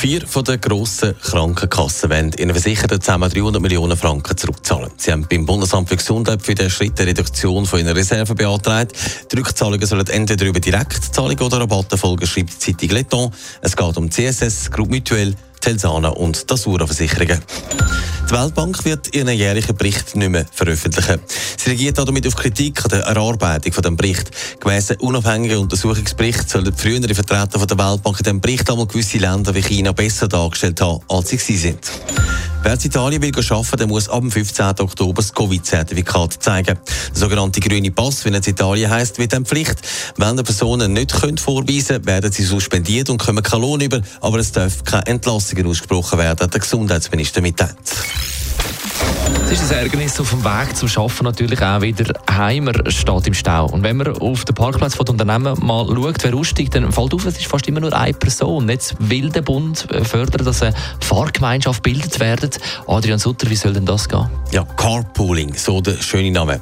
Vier von den grossen Krankenkassen wollen ihren Versicherten zusammen 300 Millionen Franken zurückzahlen. Sie haben beim Bundesamt für Gesundheit für den Schritt der Reduktion von ihren Reserven beantragt. Die Rückzahlungen sollen entweder über Direktzahlung oder Rabatte folgen, schreibt die Zeitung Letton. Es geht um CSS, Groupe Mutuelle, Telsana und Dasura Versicherungen. Die Weltbank wird ihren jährlichen Bericht nicht mehr veröffentlichen. Sie reagiert damit auf Kritik an der Erarbeitung von dem Bericht. Gemäss unabhängigen Untersuchungsbericht sollen die früheren Vertreter der Weltbank in diesem Bericht einmal gewisse Länder wie China besser dargestellt haben, als sie sind. Wer in Italien will arbeiten, der muss ab dem 15. Oktober das Covid-Zertifikat zeigen. Der sogenannte grüne Pass, wie es in Italien heisst, wird dann Pflicht. Wenn die Personen nicht können vorweisen können, werden sie suspendiert und kommen keinen Lohn über. Aber es darf keine Entlassungen ausgesprochen werden, hat der Gesundheitsminister mitteilt. Es ist ein Ärgernis auf dem Weg zum Arbeiten natürlich auch wieder Heimer steht im Stau. Und wenn man auf den Parkplatz von Unternehmen mal schaut, wer aussteigt, dann fällt auf, es ist fast immer nur eine Person. Jetzt will der Bund fördern, dass eine Fahrgemeinschaft bildet wird. Adrian Sutter, wie soll denn das gehen? Ja, Carpooling, so der schöne Name,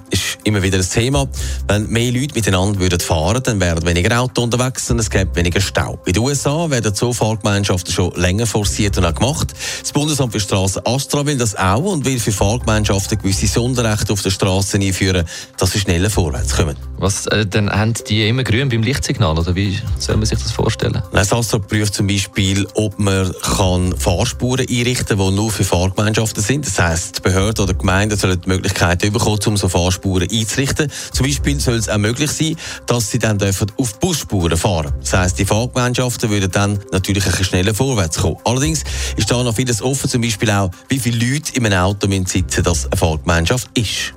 immer wieder ein Thema. Wenn mehr Leute miteinander würden fahren, dann wären weniger Autos unterwegs und es gäbe weniger Stau. In den USA werden so Fahrgemeinschaften schon länger forciert und auch gemacht. Das Bundesamt für Straßen Astra will das auch und will für Fahrgemeinschaften gewisse Sonderrechte auf der Straße einführen, dass sie schneller vorwärts kommen. Was, äh, dann haben die immer grün beim Lichtsignal, oder wie soll man sich das vorstellen? Das Astra prüft zum Beispiel, ob man kann Fahrspuren einrichten kann, die nur für Fahrgemeinschaften sind. Das heisst, die Behörden oder Gemeinden sollen die Möglichkeit bekommen, um so Fahrspuren einzurichten. Zum Beispiel soll es auch möglich sein, dass sie dann dürfen auf Busspuren fahren Das heisst, die Fahrgemeinschaften würden dann natürlich ein bisschen schneller vorwärts kommen. Allerdings ist da noch vieles offen, zum Beispiel auch, wie viele Leute in einem Auto sitzen, dass eine Fahrgemeinschaft ist.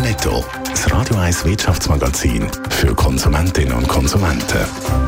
Netto. Das Radio 1 Wirtschaftsmagazin für Konsumentinnen und Konsumenten.